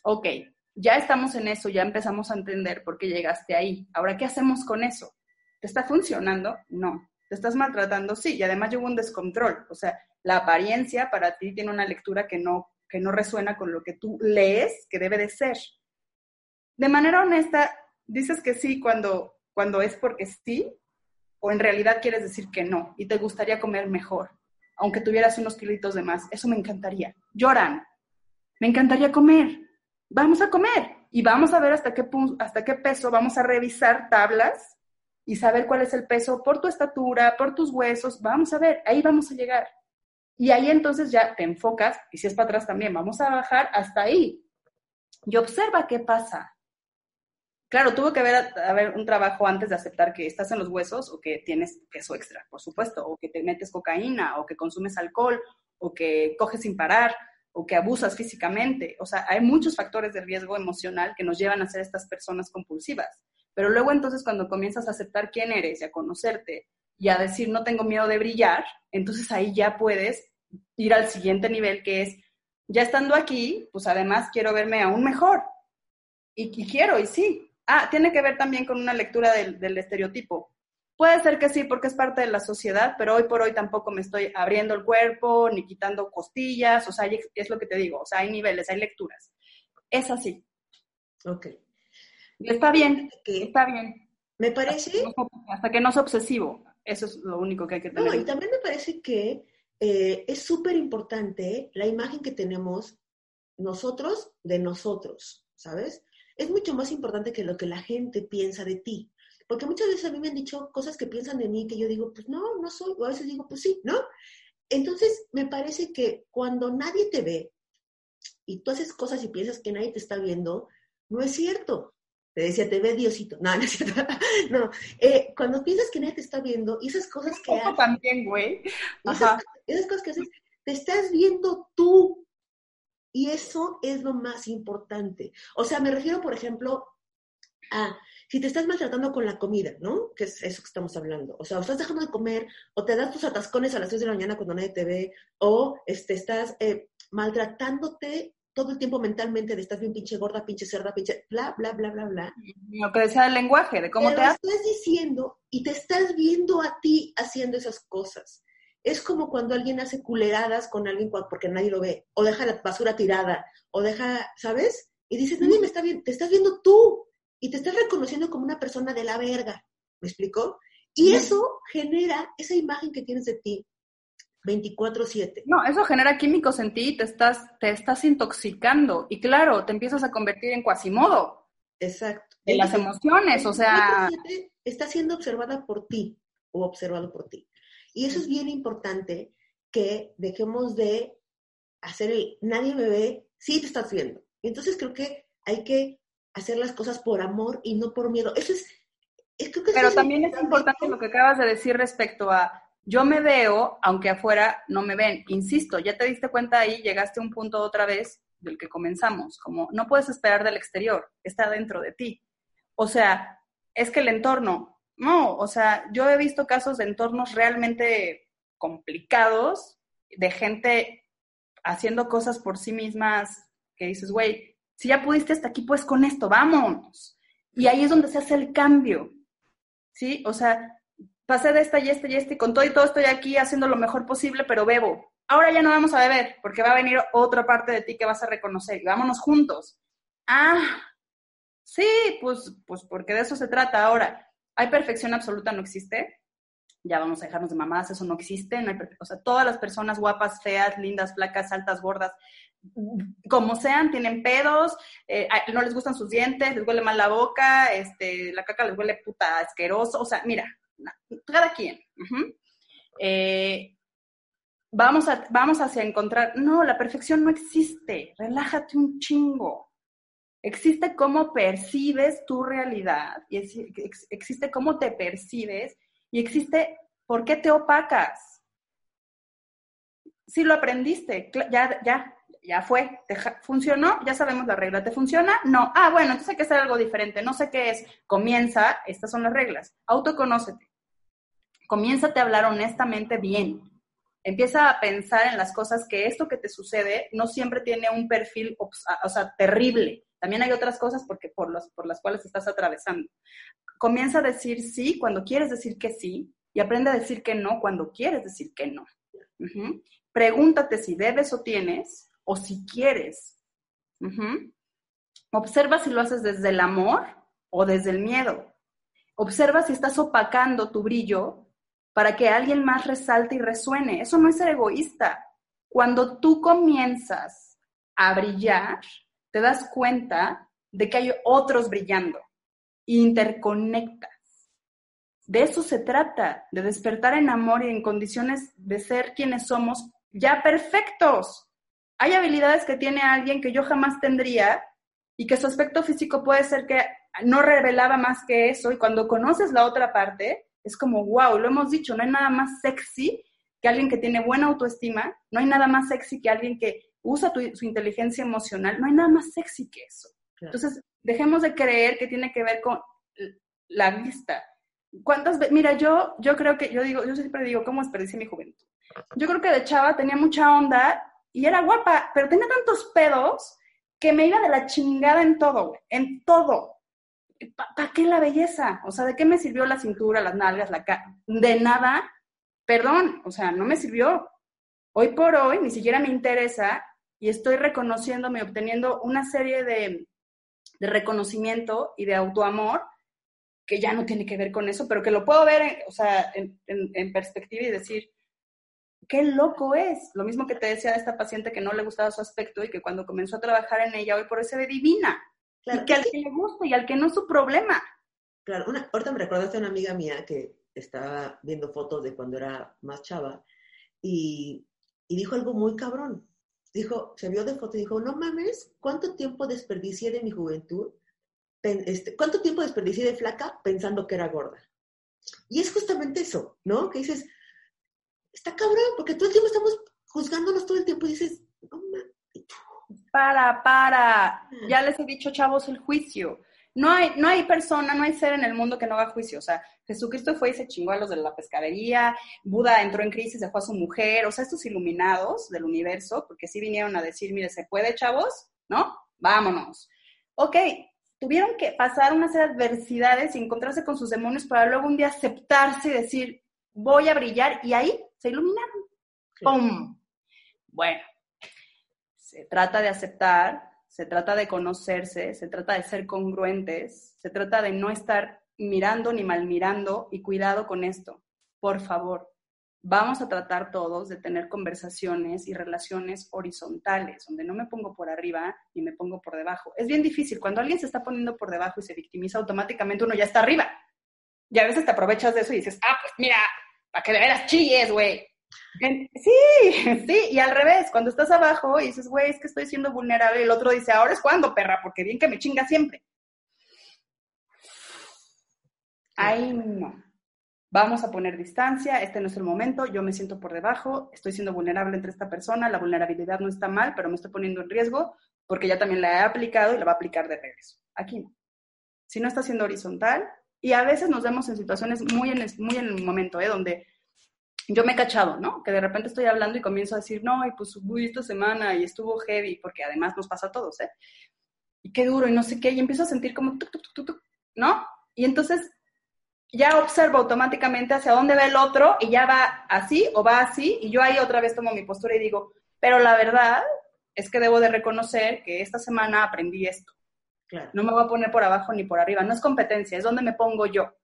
Ok, ya estamos en eso, ya empezamos a entender por qué llegaste ahí. Ahora, ¿qué hacemos con eso? ¿Te está funcionando? No. ¿Te estás maltratando? Sí. Y además hubo un descontrol. O sea, la apariencia para ti tiene una lectura que no, que no resuena con lo que tú lees que debe de ser. De manera honesta, dices que sí cuando, cuando es porque sí, o en realidad quieres decir que no y te gustaría comer mejor, aunque tuvieras unos kilitos de más. Eso me encantaría. Lloran. Me encantaría comer vamos a comer y vamos a ver hasta qué, hasta qué peso, vamos a revisar tablas y saber cuál es el peso por tu estatura, por tus huesos, vamos a ver, ahí vamos a llegar. Y ahí entonces ya te enfocas, y si es para atrás también, vamos a bajar hasta ahí. Y observa qué pasa. Claro, tuvo que haber, un trabajo antes de aceptar que estás en los huesos o que tienes peso extra, por supuesto, o que te metes cocaína, o que consumes alcohol, o que coges sin parar, o que abusas físicamente. O sea, hay muchos factores de riesgo emocional que nos llevan a ser estas personas compulsivas. Pero luego entonces cuando comienzas a aceptar quién eres y a conocerte y a decir no tengo miedo de brillar, entonces ahí ya puedes ir al siguiente nivel que es, ya estando aquí, pues además quiero verme aún mejor. Y, quiero, y sí. Ah, tiene que ver también con una lectura del, del estereotipo. Puede ser que sí, porque es parte de la sociedad, pero hoy por hoy tampoco me estoy abriendo el cuerpo ni quitando costillas, o sea, es lo que te digo, o sea, hay niveles, hay lecturas. Es así. Ok. Está bien, está bien. Me parece... Hasta que no sea obsesivo, eso es lo único que hay que tener. No, y también me parece que eh, es súper importante la imagen que tenemos nosotros de nosotros, ¿sabes? Es mucho más importante que lo que la gente piensa de ti. Porque muchas veces a mí me han dicho cosas que piensan de mí que yo digo, pues no, no soy, o a veces digo, pues sí, ¿no? Entonces, me parece que cuando nadie te ve y tú haces cosas y piensas que nadie te está viendo, no es cierto. Te decía, te ve Diosito. No, *laughs* no es cierto. no, eh, cuando piensas que nadie te está viendo y esas cosas que haces... también, güey. Esas, esas cosas que haces, te estás viendo tú. Y eso es lo más importante. O sea, me refiero, por ejemplo, a si te estás maltratando con la comida, ¿no? Que es eso que estamos hablando. O sea, o estás dejando de comer, o te das tus atascones a las 6 de la mañana cuando nadie te ve, o este, estás eh, maltratándote todo el tiempo mentalmente de estás bien pinche gorda, pinche cerda, pinche bla, bla, bla, bla, bla. Lo que decía el lenguaje, de cómo te lo estás diciendo y te estás viendo a ti haciendo esas cosas. Es como cuando alguien hace culeradas con alguien porque nadie lo ve, o deja la basura tirada, o deja, ¿sabes? Y dices, nadie me está viendo, te estás viendo tú y te estás reconociendo como una persona de la verga. ¿Me explicó? Y eso genera esa imagen que tienes de ti 24/7. No, eso genera químicos en ti, te estás, te estás intoxicando y claro, te empiezas a convertir en cuasimodo. Exacto. En las emociones, o sea... Está siendo observada por ti o observado por ti. Y eso es bien importante que dejemos de hacer el nadie me ve, sí te estás viendo. Y entonces creo que hay que hacer las cosas por amor y no por miedo. Eso es, Pero también es importante lo que acabas de decir respecto a yo me veo, aunque afuera no me ven. Insisto, ya te diste cuenta ahí, llegaste a un punto otra vez del que comenzamos, como no puedes esperar del exterior, está dentro de ti. O sea, es que el entorno, no, o sea, yo he visto casos de entornos realmente complicados, de gente haciendo cosas por sí mismas, que dices, güey, si ya pudiste hasta aquí, pues con esto, vámonos. Y ahí es donde se hace el cambio, ¿sí? O sea, pasé de esta y esta y esta y con todo y todo estoy aquí haciendo lo mejor posible, pero bebo. Ahora ya no vamos a beber porque va a venir otra parte de ti que vas a reconocer vámonos juntos. Ah, sí, pues, pues porque de eso se trata. Ahora, ¿hay perfección absoluta? No existe. Ya vamos a dejarnos de mamadas, eso no existe. No hay o sea, todas las personas guapas, feas, lindas, flacas, altas, gordas, como sean, tienen pedos, eh, no les gustan sus dientes, les huele mal la boca, este, la caca les huele puta asqueroso. O sea, mira, cada quien. Eh, vamos, a, vamos hacia encontrar, no, la perfección no existe, relájate un chingo. Existe cómo percibes tu realidad, y existe cómo te percibes, y existe por qué te opacas. Si lo aprendiste, ya, ya, ya fue, funcionó, ya sabemos la regla, ¿te funciona? No. Ah, bueno, entonces hay que hacer algo diferente, no sé qué es. Comienza, estas son las reglas, autoconócete comiénzate a hablar honestamente bien. Empieza a pensar en las cosas que esto que te sucede no siempre tiene un perfil, o sea, terrible. También hay otras cosas porque por, los, por las cuales estás atravesando. Comienza a decir sí cuando quieres decir que sí y aprende a decir que no cuando quieres decir que no. Pregúntate si debes o tienes o si quieres. Observa si lo haces desde el amor o desde el miedo. Observa si estás opacando tu brillo para que alguien más resalte y resuene. Eso no es ser egoísta. Cuando tú comienzas a brillar, te das cuenta de que hay otros brillando. Interconectas. De eso se trata, de despertar en amor y en condiciones de ser quienes somos ya perfectos. Hay habilidades que tiene alguien que yo jamás tendría y que su aspecto físico puede ser que no revelaba más que eso y cuando conoces la otra parte, es como, wow, lo hemos dicho, no hay nada más sexy que alguien que tiene buena autoestima, no hay nada más sexy que alguien que usa su inteligencia emocional, no hay nada más sexy que eso. Entonces, dejemos de creer que tiene que ver con la vista. ¿Cuántas veces? Mira, yo, yo creo que, yo digo, yo siempre digo, ¿cómo desperdicié mi juventud? Yo creo que de chava tenía mucha onda y era guapa, pero tenía tantos pedos que me iba de la chingada en todo, en todo. ¿Para qué la belleza? O sea, ¿de qué me sirvió la cintura, las nalgas, la cara? De nada, perdón, o sea, no me sirvió. Hoy por hoy ni siquiera me interesa y estoy reconociéndome, obteniendo una serie de, reconocimiento y de autoamor que ya no tiene que ver con eso, pero que lo puedo ver, o sea, en, perspectiva y decir, qué loco es. Lo mismo que te decía de esta paciente que no le gustaba su aspecto y que cuando comenzó a trabajar en ella, hoy por hoy se ve divina. Y que al que le gusta y al que no es su problema. Claro, una, ahorita me recordaste a una amiga mía que estaba viendo fotos de cuando era más chava y, y dijo algo muy cabrón. Dijo, se vio de foto y dijo, no mames, ¿cuánto tiempo desperdicié de mi juventud? Este, ¿Cuánto tiempo desperdicié de flaca pensando que era gorda? Y es justamente eso, ¿no? Que dices, está cabrón, porque todo el tiempo estamos juzgándonos todo el tiempo y dices, no mames, para, para. Ya les he dicho, chavos, el juicio. No hay, no hay persona, no hay ser en el mundo que no haga juicio. O sea, Jesucristo fue y se chingó a los de la pescadería, Buda entró en crisis, dejó a su mujer. O sea, estos iluminados del universo, porque sí vinieron a decir, mire, ¿se puede, chavos? ¿No? Vámonos. Ok, tuvieron que pasar una serie de adversidades y encontrarse con sus demonios para luego un día aceptarse y decir, voy a brillar. Y ahí se iluminaron. ¡Pum! Bueno, se trata de aceptar, se trata de conocerse, se trata de ser congruentes, se trata de no estar mirando ni mal mirando y cuidado con esto. Por favor, vamos a tratar todos de tener conversaciones y relaciones horizontales, donde no me pongo por arriba ni me pongo por debajo. Es bien difícil. Cuando alguien se está poniendo por debajo y se victimiza, automáticamente uno ya está arriba. Y a veces te aprovechas de eso y dices, ah, pues mira, para que de veras chilles, güey. Sí, *laughs* sí, y al revés, cuando estás abajo y dices, güey, es que estoy siendo vulnerable, el otro dice, ahora es cuando, perra, porque bien que me chinga siempre. Ahí no. vamos a poner distancia, este no es el momento, yo me siento por debajo, estoy siendo vulnerable entre esta persona, la vulnerabilidad no está mal, pero me estoy poniendo en riesgo porque ya también la he aplicado y la va a aplicar de regreso. Aquí no. Si no está siendo horizontal, y a veces nos vemos en situaciones muy en, muy en el momento, ¿eh? donde yo me he cachado, ¿no? Que de repente estoy hablando y comienzo a decir, no, y pues uy, esta semana y estuvo heavy, porque además nos pasa a todos, ¿eh? Y qué duro y no sé qué, y empiezo a sentir como, tuc, tuc, tuc, ¿no? Y entonces ya observo automáticamente hacia dónde va el otro y ya va así o va así, y yo ahí otra vez tomo mi postura y digo, pero la verdad es que debo de reconocer que esta semana aprendí esto. Claro. No me voy a poner por abajo ni por arriba, no es competencia, es donde me pongo yo.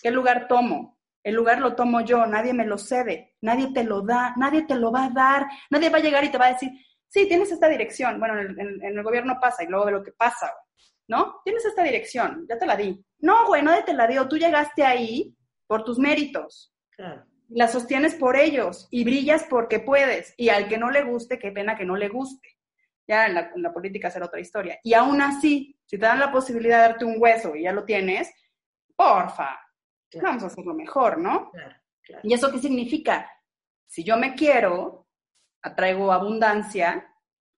¿Qué lugar tomo? El lugar lo tomo yo, nadie me lo cede, nadie te lo da, nadie te lo va a dar, nadie va a llegar y te va a decir, sí, tienes esta dirección. Bueno, en el, en el gobierno pasa y luego de lo que pasa, ¿no? Tienes esta dirección, ya te la di. No, güey, nadie te la dio, tú llegaste ahí por tus méritos. Claro. La sostienes por ellos y brillas porque puedes. Y al que no le guste, qué pena que no le guste. Ya en la, en la política será otra historia. Y aún así, si te dan la posibilidad de darte un hueso y ya lo tienes, porfa, vamos a hacerlo mejor, ¿no? Claro, claro. ¿Y eso qué significa? Si yo me quiero, atraigo abundancia,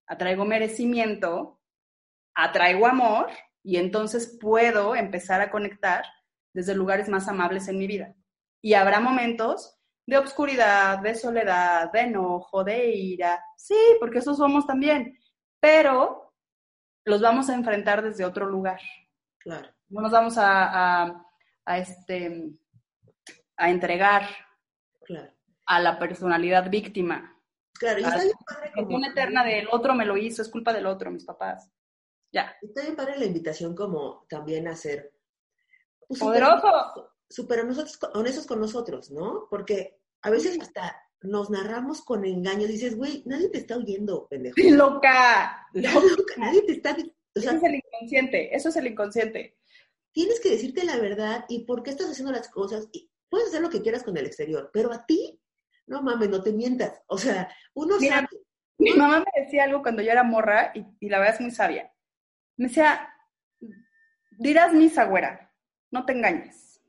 atraigo merecimiento, atraigo amor y entonces puedo empezar a conectar desde lugares más amables en mi vida. Y habrá momentos de obscuridad, de soledad, de enojo, de ira. Sí, porque eso somos también. Pero los vamos a enfrentar desde otro lugar. Claro. No nos vamos a, a, a este, a entregar claro. a la personalidad víctima. Claro, y está bien padre como... eterna del otro me lo hizo, es culpa del otro, mis papás. Ya. Está bien padre la invitación como también a ser pues, poderosos. Súper nosotros, honestos con nosotros, ¿no? Porque a veces hasta nos narramos con engaños. Dices, güey, nadie te está oyendo, pendejo. *laughs* ¡Loca! *laughs* ¡Loca! Nadie te está... O sea, eso es el inconsciente, eso es el inconsciente. Tienes que decirte la verdad y por qué estás haciendo las cosas. Y puedes hacer lo que quieras con el exterior, pero a ti, no mames, no te mientas. O sea, uno Mira, sabe... Mi mamá me decía algo cuando yo era morra y, y la verdad es muy sabia. Me decía, dirás misa, güera, no te engañes.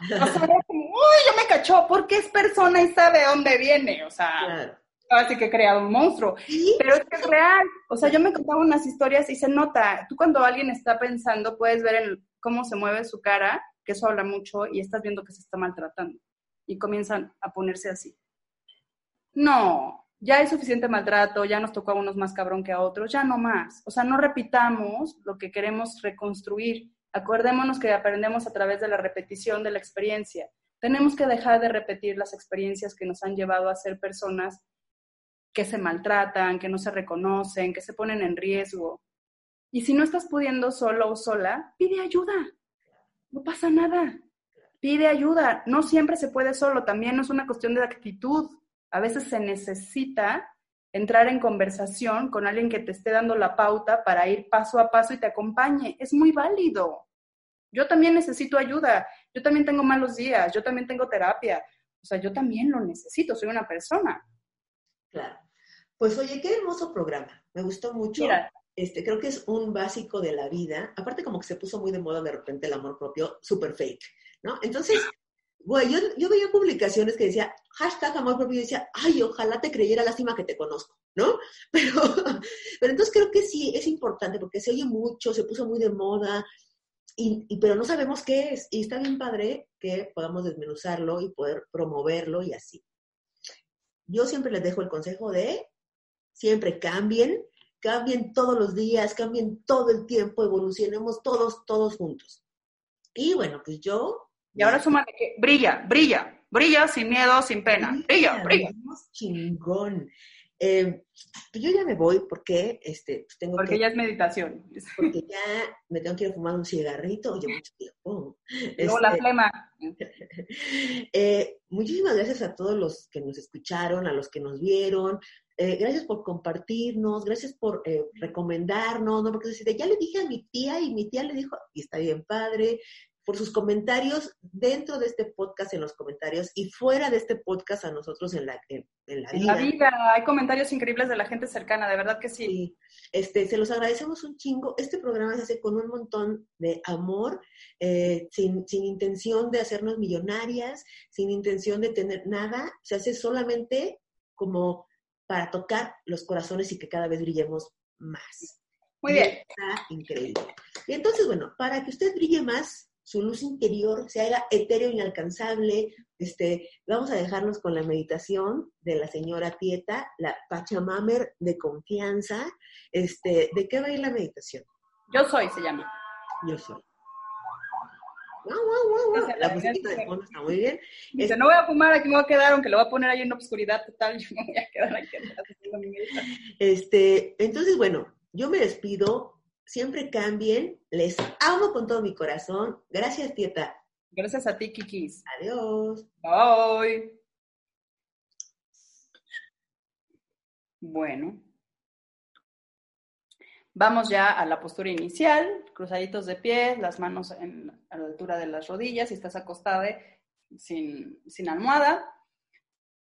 O sea, como, uy, yo me cachó, porque es persona y sabe dónde viene. O sea, claro. Así que he creado un monstruo. ¿Sí? Pero es que es real. O sea, yo me contaba unas historias y se nota. Tú cuando alguien está pensando, puedes ver cómo se mueve su cara, que eso habla mucho, y estás viendo que se está maltratando. Y comienzan a ponerse así. No, ya hay suficiente maltrato, ya nos tocó a unos más cabrón que a otros, ya no más. O sea, no repitamos lo que queremos reconstruir. Acordémonos que aprendemos a través de la repetición de la experiencia. Tenemos que dejar de repetir las experiencias que nos han llevado a ser personas que se maltratan, que no se reconocen, que se ponen en riesgo. Y si no estás pudiendo solo o sola, pide ayuda. No pasa nada. Pide ayuda. No siempre se puede solo, también es una cuestión de actitud. A veces se necesita entrar en conversación con alguien que te esté dando la pauta para ir paso a paso y te acompañe. Es muy válido. Yo también necesito ayuda. Yo también tengo malos días. Yo también tengo terapia. O sea, yo también lo necesito. Soy una persona. Claro. Pues oye, qué hermoso programa. Me gustó mucho. Mira, este, creo que es un básico de la vida. Aparte como que se puso muy de moda de repente el amor propio, super fake, ¿no? Entonces, Güey, yo, yo, veía publicaciones que decía, hashtag amor propio, y decía, ay, ojalá te creyera lástima que te conozco, ¿no? *laughs* Pero, pero entonces creo que sí, es importante porque se oye mucho, se puso muy de moda, y, y, pero no sabemos qué es. Y está bien padre que podamos desmenuzarlo y poder promoverlo y así. Yo siempre les dejo el consejo de, siempre cambien, cambien todos los días, cambien todo el tiempo, evolucionemos todos, todos juntos. Y bueno, pues yo y ahora suma que brilla, brilla, brilla sin miedo, sin pena. Brilla, brilla. Chingón. Eh, yo ya me voy porque este, pues tengo porque que, ya es meditación. Porque ya me tengo que ir a fumar un cigarrito, oye, mucho tiempo. Este, la flema. *laughs* eh, muchísimas gracias a todos los que nos escucharon, a los que nos vieron. Eh, gracias por compartirnos, gracias por eh, recomendarnos, ¿no? Porque ya le dije a mi tía y mi tía le dijo, y está bien padre, por sus comentarios dentro de este podcast, en los comentarios, y fuera de este podcast a nosotros en la, en, la vida. En la vida, hay comentarios increíbles de la gente cercana, de verdad que sí. Este, se los agradecemos un chingo. Este programa se hace con un montón de amor, eh, sin, sin intención de hacernos millonarias, sin intención de tener nada. Se hace solamente como para tocar los corazones y que cada vez brillemos más. Muy bien. Está increíble. Y entonces, bueno, para que usted brille más, su luz interior se haga etéreo inalcanzable. Este, vamos a dejarnos con la meditación de la señora Tieta, la Pachamamer de confianza. Este, ¿De qué va a ir la meditación? Yo soy, se llama. Yo soy. Wow, La musiquita de fondo está muy bien. Dice, no voy a fumar, aquí me voy a quedar, aunque lo voy a poner ahí en obscuridad total, *laughs* yo me voy a quedar aquí Este, entonces, bueno, yo me despido siempre cambien. Les amo con todo mi corazón. Gracias, Tieta. Gracias a ti, Kikis. Adiós. Bye. Bueno. Vamos ya a la postura inicial, cruzaditos de pies, las manos a la altura de las rodillas, si estás acostada sin, sin almohada,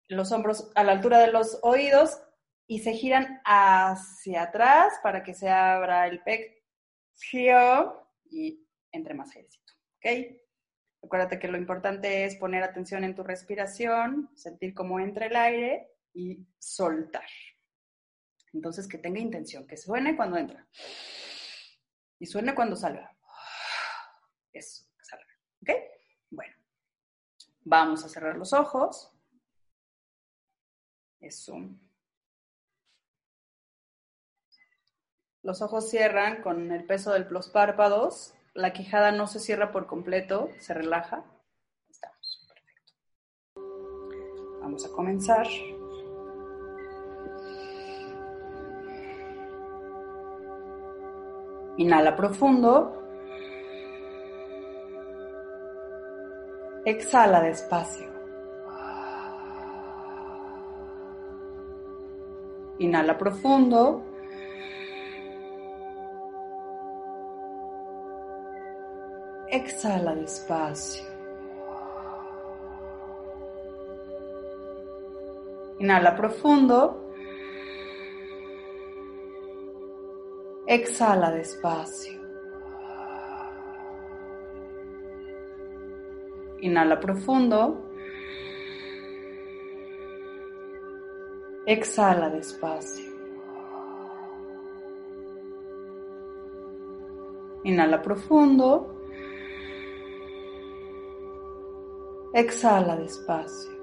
los hombros a la altura de los oídos y se giran hacia atrás para que se abra el pecho y entre más ejercicio. ¿Ok? Acuérdate que lo importante es poner atención en tu respiración, sentir cómo entra el aire y soltar. Entonces, que tenga intención, que suene cuando entra y suene cuando salga. Eso, salga. ¿Ok? Bueno, vamos a cerrar los ojos. Eso. Los ojos cierran con el peso de los párpados. La quijada no se cierra por completo, se relaja. Estamos, perfecto. Vamos a comenzar. Inhala profundo. Exhala despacio. Inhala profundo. Exhala despacio. Inhala profundo. Exhala despacio. Inhala profundo. Exhala despacio. Inhala profundo. Exhala despacio.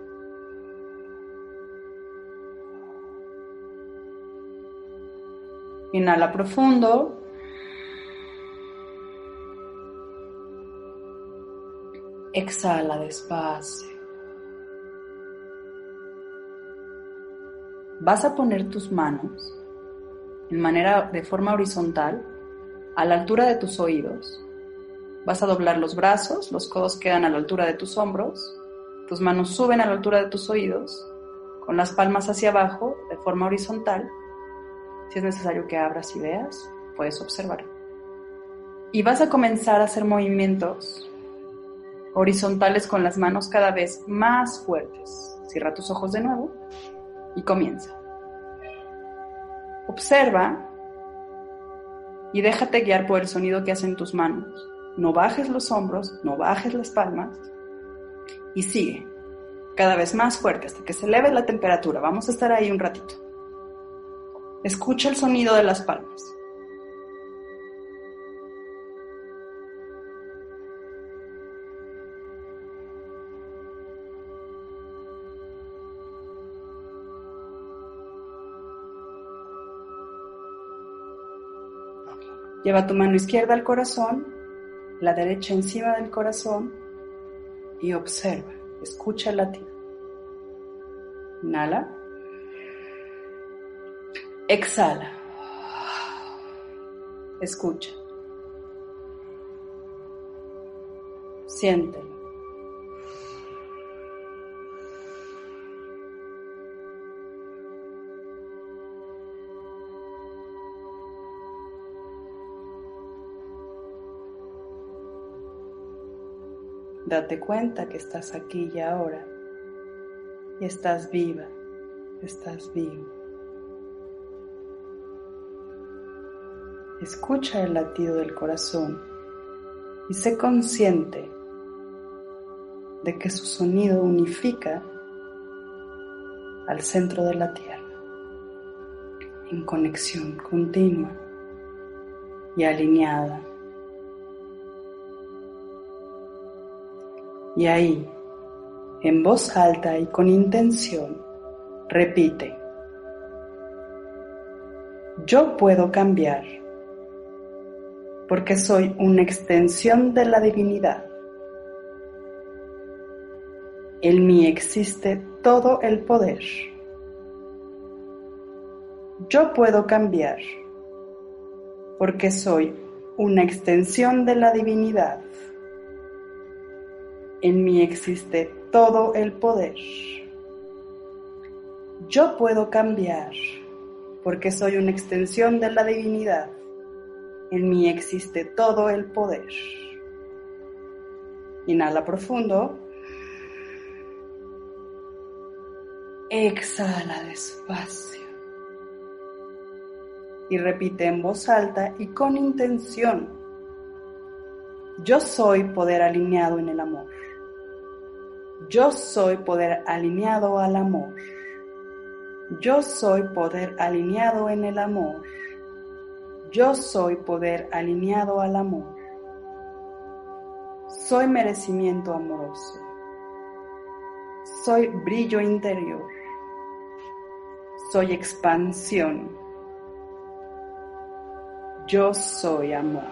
Inhala profundo. Exhala despacio. Vas a poner tus manos en manera de forma horizontal a la altura de tus oídos Vas a doblar los brazos, los codos quedan a la altura de tus hombros, tus manos suben a la altura de tus oídos, con las palmas hacia abajo de forma horizontal. Si es necesario que abras y veas, puedes observar. Y vas a comenzar a hacer movimientos horizontales con las manos cada vez más fuertes. Cierra tus ojos de nuevo y comienza. Observa y déjate guiar por el sonido que hacen tus manos. No bajes los hombros, no bajes las palmas y sigue cada vez más fuerte hasta que se eleve la temperatura. Vamos a estar ahí un ratito. Escucha el sonido de las palmas. Lleva tu mano izquierda al corazón la derecha encima del corazón y observa, escucha el latido. Inhala. Exhala. Escucha. Siéntelo. Date cuenta que estás aquí y ahora y estás viva, estás vivo. Escucha el latido del corazón y sé consciente de que su sonido unifica al centro de la Tierra, en conexión continua y alineada. Y ahí, en voz alta y con intención, repite, yo puedo cambiar porque soy una extensión de la divinidad. En mí existe todo el poder. Yo puedo cambiar porque soy una extensión de la divinidad. En mí existe todo el poder. Yo puedo cambiar porque soy una extensión de la divinidad. En mí existe todo el poder. Inhala profundo. Exhala despacio. Y repite en voz alta y con intención. Yo soy poder alineado en el amor. Yo soy poder alineado al amor. Yo soy poder alineado en el amor. Yo soy poder alineado al amor. Soy merecimiento amoroso. Soy brillo interior. Soy expansión. Yo soy amor.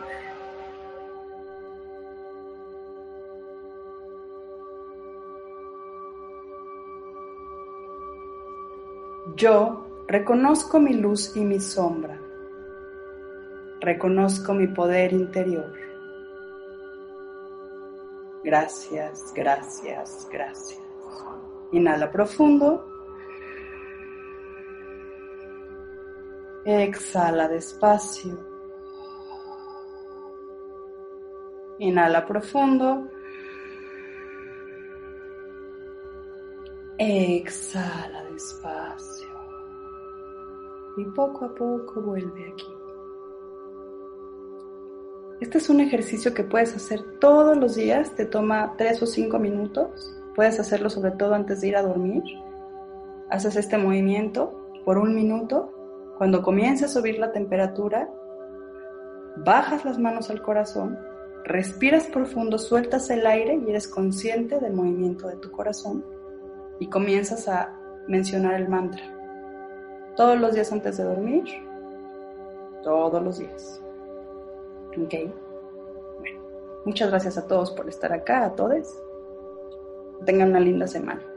Yo reconozco mi luz y mi sombra. Reconozco mi poder interior. Gracias, gracias, gracias. Inhala profundo. Exhala despacio. Inhala profundo. Exhala despacio. Y poco a poco vuelve aquí. Este es un ejercicio que puedes hacer todos los días, te toma tres o cinco minutos. Puedes hacerlo sobre todo antes de ir a dormir. Haces este movimiento por un minuto. Cuando comience a subir la temperatura, bajas las manos al corazón, respiras profundo, sueltas el aire y eres consciente del movimiento de tu corazón y comienzas a mencionar el mantra. Todos los días antes de dormir, todos los días. ¿Ok? Bueno, muchas gracias a todos por estar acá, a todos. Tengan una linda semana.